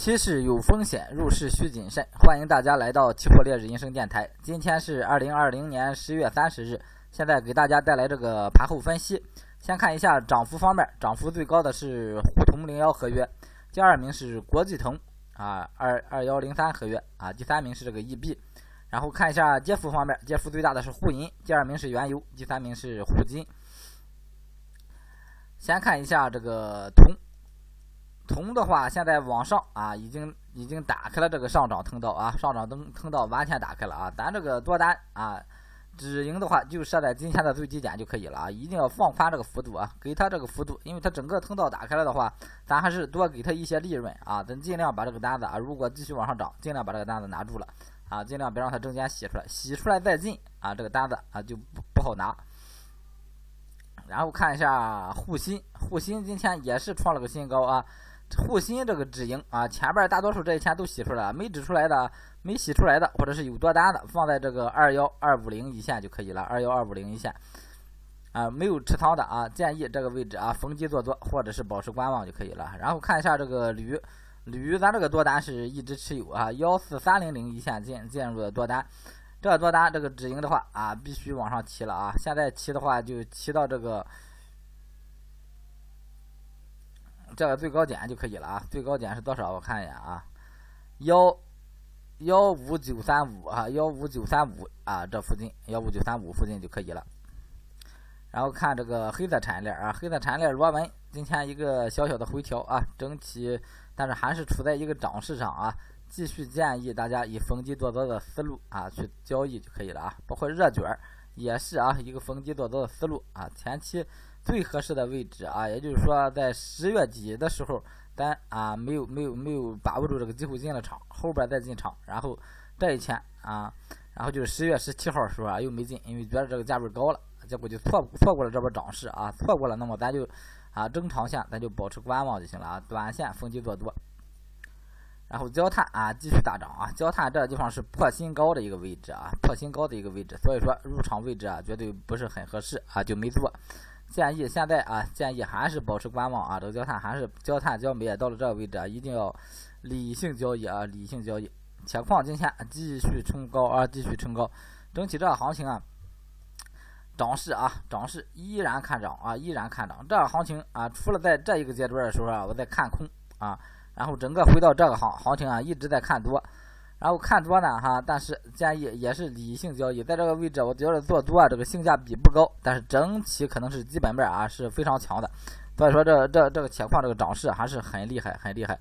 期市有风险，入市需谨慎。欢迎大家来到期货烈日人生电台。今天是二零二零年十月三十日，现在给大家带来这个盘后分析。先看一下涨幅方面，涨幅最高的是沪铜零幺合约，第二名是国际铜啊二二幺零三合约啊，第三名是这个 EB。然后看一下跌幅方面，跌幅最大的是沪银，第二名是原油，第三名是沪金。先看一下这个铜。铜的话，现在往上啊，已经已经打开了这个上涨通道啊，上涨通通道完全打开了啊。咱这个多单啊，止盈的话就设在今天的最低点就可以了啊，一定要放宽这个幅度啊，给它这个幅度，因为它整个通道打开了的话，咱还是多给它一些利润啊，咱尽量把这个单子啊，如果继续往上涨，尽量把这个单子拿住了啊，尽量别让它中间洗出来，洗出来再进啊，这个单子啊就不不好拿。然后看一下沪锌，沪锌今天也是创了个新高啊。沪锌这个止盈啊，前边大多数这一天都洗出来了，没止出来的、没洗出来的，或者是有多单的，放在这个二幺二五零一线就可以了。二幺二五零一线啊，没有持仓的啊，建议这个位置啊逢低做多，或者是保持观望就可以了。然后看一下这个铝，铝咱这个多单是一直持有啊，幺四三零零一线进进入的多单，这多单这个止盈的话啊，必须往上提了啊，现在提的话就提到这个。这个最高点就可以了啊，最高点是多少？我看一眼啊，幺幺五九三五啊，幺五九三五啊，这附近幺五九三五附近就可以了。然后看这个黑色产业链啊，黑色产业链螺纹今天一个小小的回调啊，整体但是还是处在一个涨势上啊，继续建议大家以逢低做多的思路啊去交易就可以了啊，包括热卷也是啊，一个逢低做多的思路啊，前期。最合适的位置啊，也就是说，在十月底的时候，咱啊没有没有没有把握住这个机会进了场，后边再进场，然后这一天啊，然后就是十月十七号的时候啊又没进，因为觉得这个价位高了，结果就错错过了这波涨势啊，错过了，那么咱就啊中长线咱就保持观望就行了啊，短线逢低做多。然后焦炭啊继续大涨啊，焦炭这个地方是破新高的一个位置啊，破新高的一个位置，所以说入场位置啊绝对不是很合适啊，就没做。建议现在啊，建议还是保持观望啊。这个焦炭还是焦炭焦煤也到了这个位置啊，一定要理性交易啊，理性交易。铁矿今天继续冲高啊，继续冲高。整体这个行情啊，涨势啊，涨势依然看涨啊，依然看涨。这个行情啊，除了在这一个阶段的时候啊，我在看空啊，然后整个回到这个行行情啊，一直在看多。然后看多呢，哈，但是建议也是理性交易，在这个位置，我觉得做多啊，这个性价比不高，但是整体可能是基本面啊是非常强的，所以说这这这个铁矿这个涨势还是很厉害，很厉害，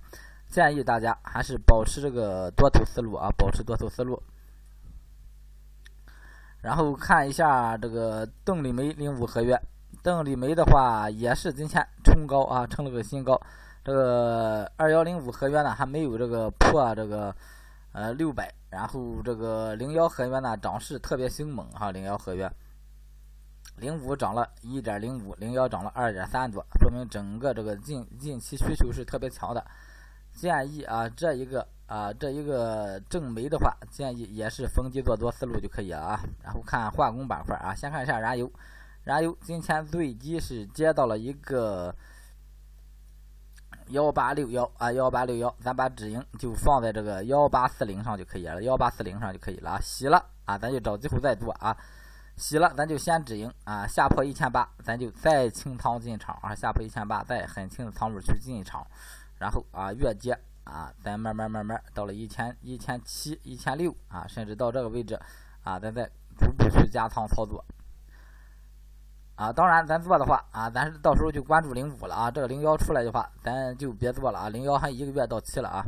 建议大家还是保持这个多头思路啊，保持多头思路。然后看一下这个邓丽梅零五合约，邓丽梅的话也是今天冲高啊，冲了个新高，这个二幺零五合约呢还没有这个破这个。呃，六百，然后这个零幺合约呢，涨势特别凶猛哈，零幺合约，零五涨了一点零五，零幺涨了二点三多，说明整个这个近近期需求是特别强的。建议啊，这一个啊，这一个正煤的话，建议也是逢低做多思路就可以了啊。然后看化工板块啊，先看一下燃油，燃油今天最低是接到了一个。幺八六幺啊，幺八六幺，咱把止盈就放在这个幺八四零上就可以了，幺八四零上就可以了啊。洗了啊，咱就找机会再做啊。洗了，咱就先止盈啊，下破一千八，咱就再清仓进场啊。下破一千八，再很轻的仓位去进场，然后啊，越接啊，咱慢慢慢慢到了一千一千七、一千六啊，甚至到这个位置啊，咱再逐步去加仓操作。啊，当然，咱做的话啊，咱是到时候就关注零五了啊。这个零幺出来的话，咱就别做了啊。零幺还一个月到期了啊。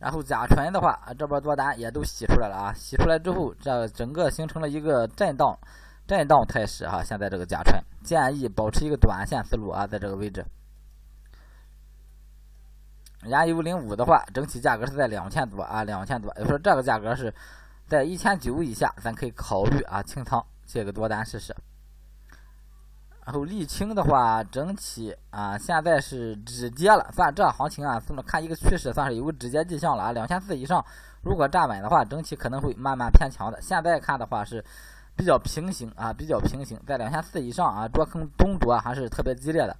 然后甲醇的话啊，这波多单也都洗出来了啊。洗出来之后，这整个形成了一个震荡、震荡态势哈。现在这个甲醇建议保持一个短线思路啊，在这个位置。燃油零五的话，整体价格是在两千多啊，两千多。就说这个价格是在一千九以下，咱可以考虑啊清仓接个多单试试。然后沥青的话，整体啊现在是止跌了，算这行情啊，这么看一个趋势，算是有个止跌迹象了啊。两千四以上，如果站稳的话，整体可能会慢慢偏强的。现在看的话是比较平行啊，比较平行，在两千四以上啊，多空争夺还是特别激烈的。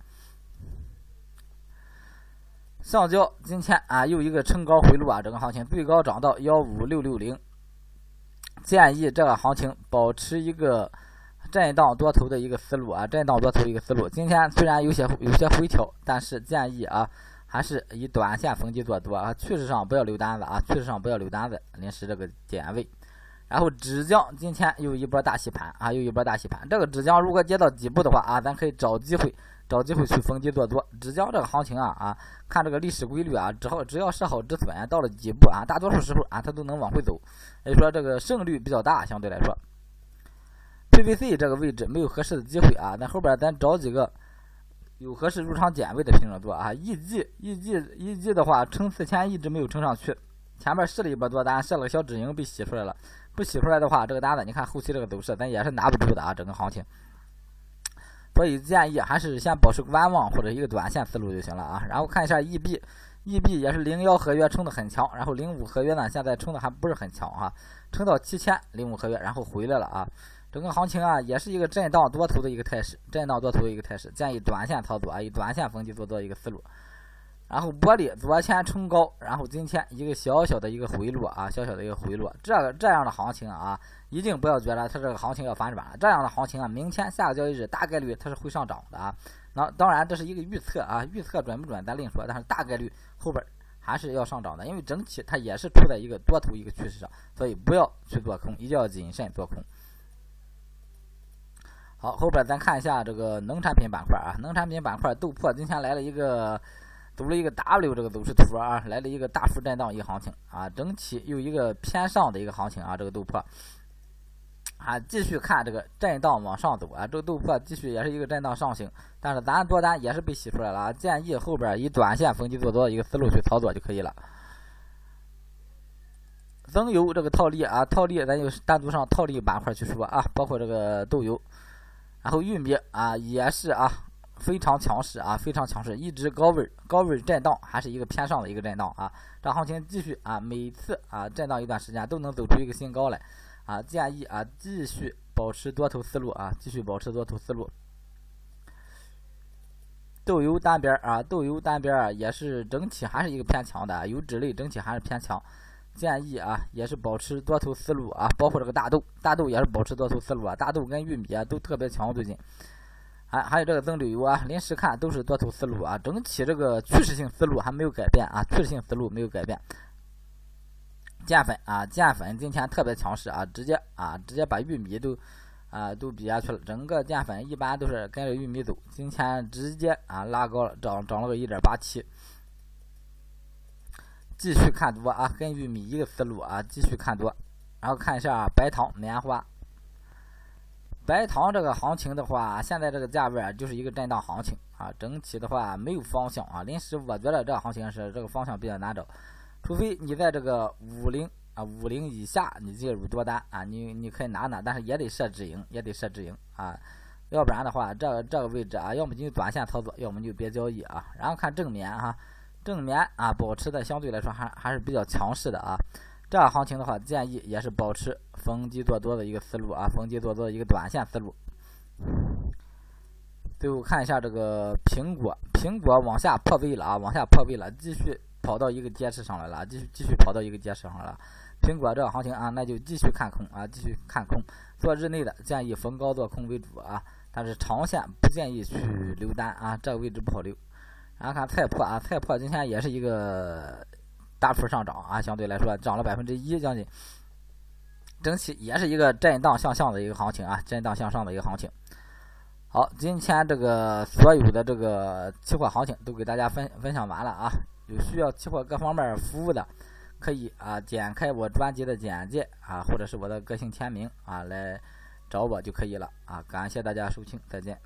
橡胶今天啊又一个冲高回落啊，整个行情最高涨到幺五六六零，建议这个行情保持一个震荡多头的一个思路啊，震荡多头一个思路。今天虽然有些有些回调，但是建议啊还是以短线逢低做多啊，趋势上不要留单子啊，趋势上不要留单子，临时这个点位。然后纸浆今天又一波大洗盘啊，又一波大洗盘。这个纸浆如果跌到底部的话啊，咱可以找机会。找机会去逢低做多，纸浆这个行情啊啊，看这个历史规律啊，只好只要设好止损，到了底部啊，大多数时候啊，它都能往回走，所以说这个胜率比较大，相对来说。PVC 这个位置没有合适的机会啊，那后边咱找几个有合适入场点位的品种做啊。EG，EG，EG 的话，撑四千一直没有撑上去，前面试了一波多单，设了个小止盈被洗出来了，不洗出来的话，这个单子你看后期这个走势，咱也是拿不住的啊，整个行情。所以建议还是先保持观望或者一个短线思路就行了啊。然后看一下 EB，EB 也是零幺合约冲的很强，然后零五合约呢现在冲的还不是很强哈，冲到七千零五合约，然后回来了啊。整个行情啊也是一个震荡多头的一个态势，震荡多头的一个态势，建议短线操作啊，以短线逢低做多一个思路。然后玻璃昨天冲高，然后今天一个小小的一个回落啊，小小的一个回落，这个这样的行情啊。一定不要觉得它这个行情要反转了，这样的行情啊，明天下个交易日大概率它是会上涨的啊。那当然这是一个预测啊，预测准不准咱另说，但是大概率后边还是要上涨的，因为整体它也是处在一个多头一个趋势上，所以不要去做空，一定要谨慎做空。好，后边咱看一下这个农产品板块啊，农产品板块豆粕今天来了一个走了一个 W 这个走势图啊，来了一个大幅震荡一个行情啊，整体有一个偏上的一个行情啊，这个豆粕。啊，继续看这个震荡往上走啊，这个豆粕继续也是一个震荡上行，但是咱多单也是被洗出来了啊，建议后边以短线逢低做多的一个思路去操作就可以了。增油这个套利啊，套利咱就单独上套利板块去说啊，包括这个豆油，然后玉米啊也是啊非常强势啊，非常强势，一直高位高位震荡，还是一个偏上的一个震荡啊，这行情继续啊，每次啊震荡一段时间都能走出一个新高来。啊，建议啊，继续保持多头思路啊，继续保持多头思路。豆油单边啊，豆油单边啊，也是整体还是一个偏强的，油脂类整体还是偏强。建议啊，也是保持多头思路啊，包括这个大豆，大豆也是保持多头思路啊，大豆跟玉米啊都特别强最近。还还有这个增绿油啊，临时看都是多头思路啊，整体这个趋势性思路还没有改变啊，趋势性思路没有改变。淀粉啊，淀粉今天特别强势啊，直接啊，直接把玉米都啊都比下去了。整个淀粉一般都是跟着玉米走，今天直接啊拉高了，涨涨了个一点八七。继续看多啊，跟玉米一个思路啊，继续看多。然后看一下白糖、棉花。白糖这个行情的话，现在这个价位啊，就是一个震荡行情啊，整体的话没有方向啊。临时我觉得这个行情是这个方向比较难找。除非你在这个五零啊五零以下，你介入多单啊，你你可以拿拿，但是也得设止盈，也得设止盈啊，要不然的话，这个这个位置啊，要么就短线操作，要么就别交易啊。然后看正面哈，正面啊保持的相对来说还还是比较强势的啊。这样行情的话，建议也是保持逢低做多的一个思路啊，逢低做多的一个短线思路。最后看一下这个苹果，苹果往下破位了啊，往下破位了，继续。跑到一个阶势上来了，继续继续跑到一个阶势上来了。苹果这个行情啊，那就继续看空啊，继续看空。做日内的建议逢高做空为主啊，但是长线不建议去留单啊，这个位置不好留。然后看菜粕啊，菜粕今天也是一个大幅上涨啊，相对来说涨了百分之一将近，整体也是一个震荡向上的一个行情啊，震荡向上的一个行情。好，今天这个所有的这个期货行情都给大家分分享完了啊。有需要期货各方面服务的，可以啊点开我专辑的简介啊，或者是我的个性签名啊来找我就可以了啊。感谢大家收听，再见。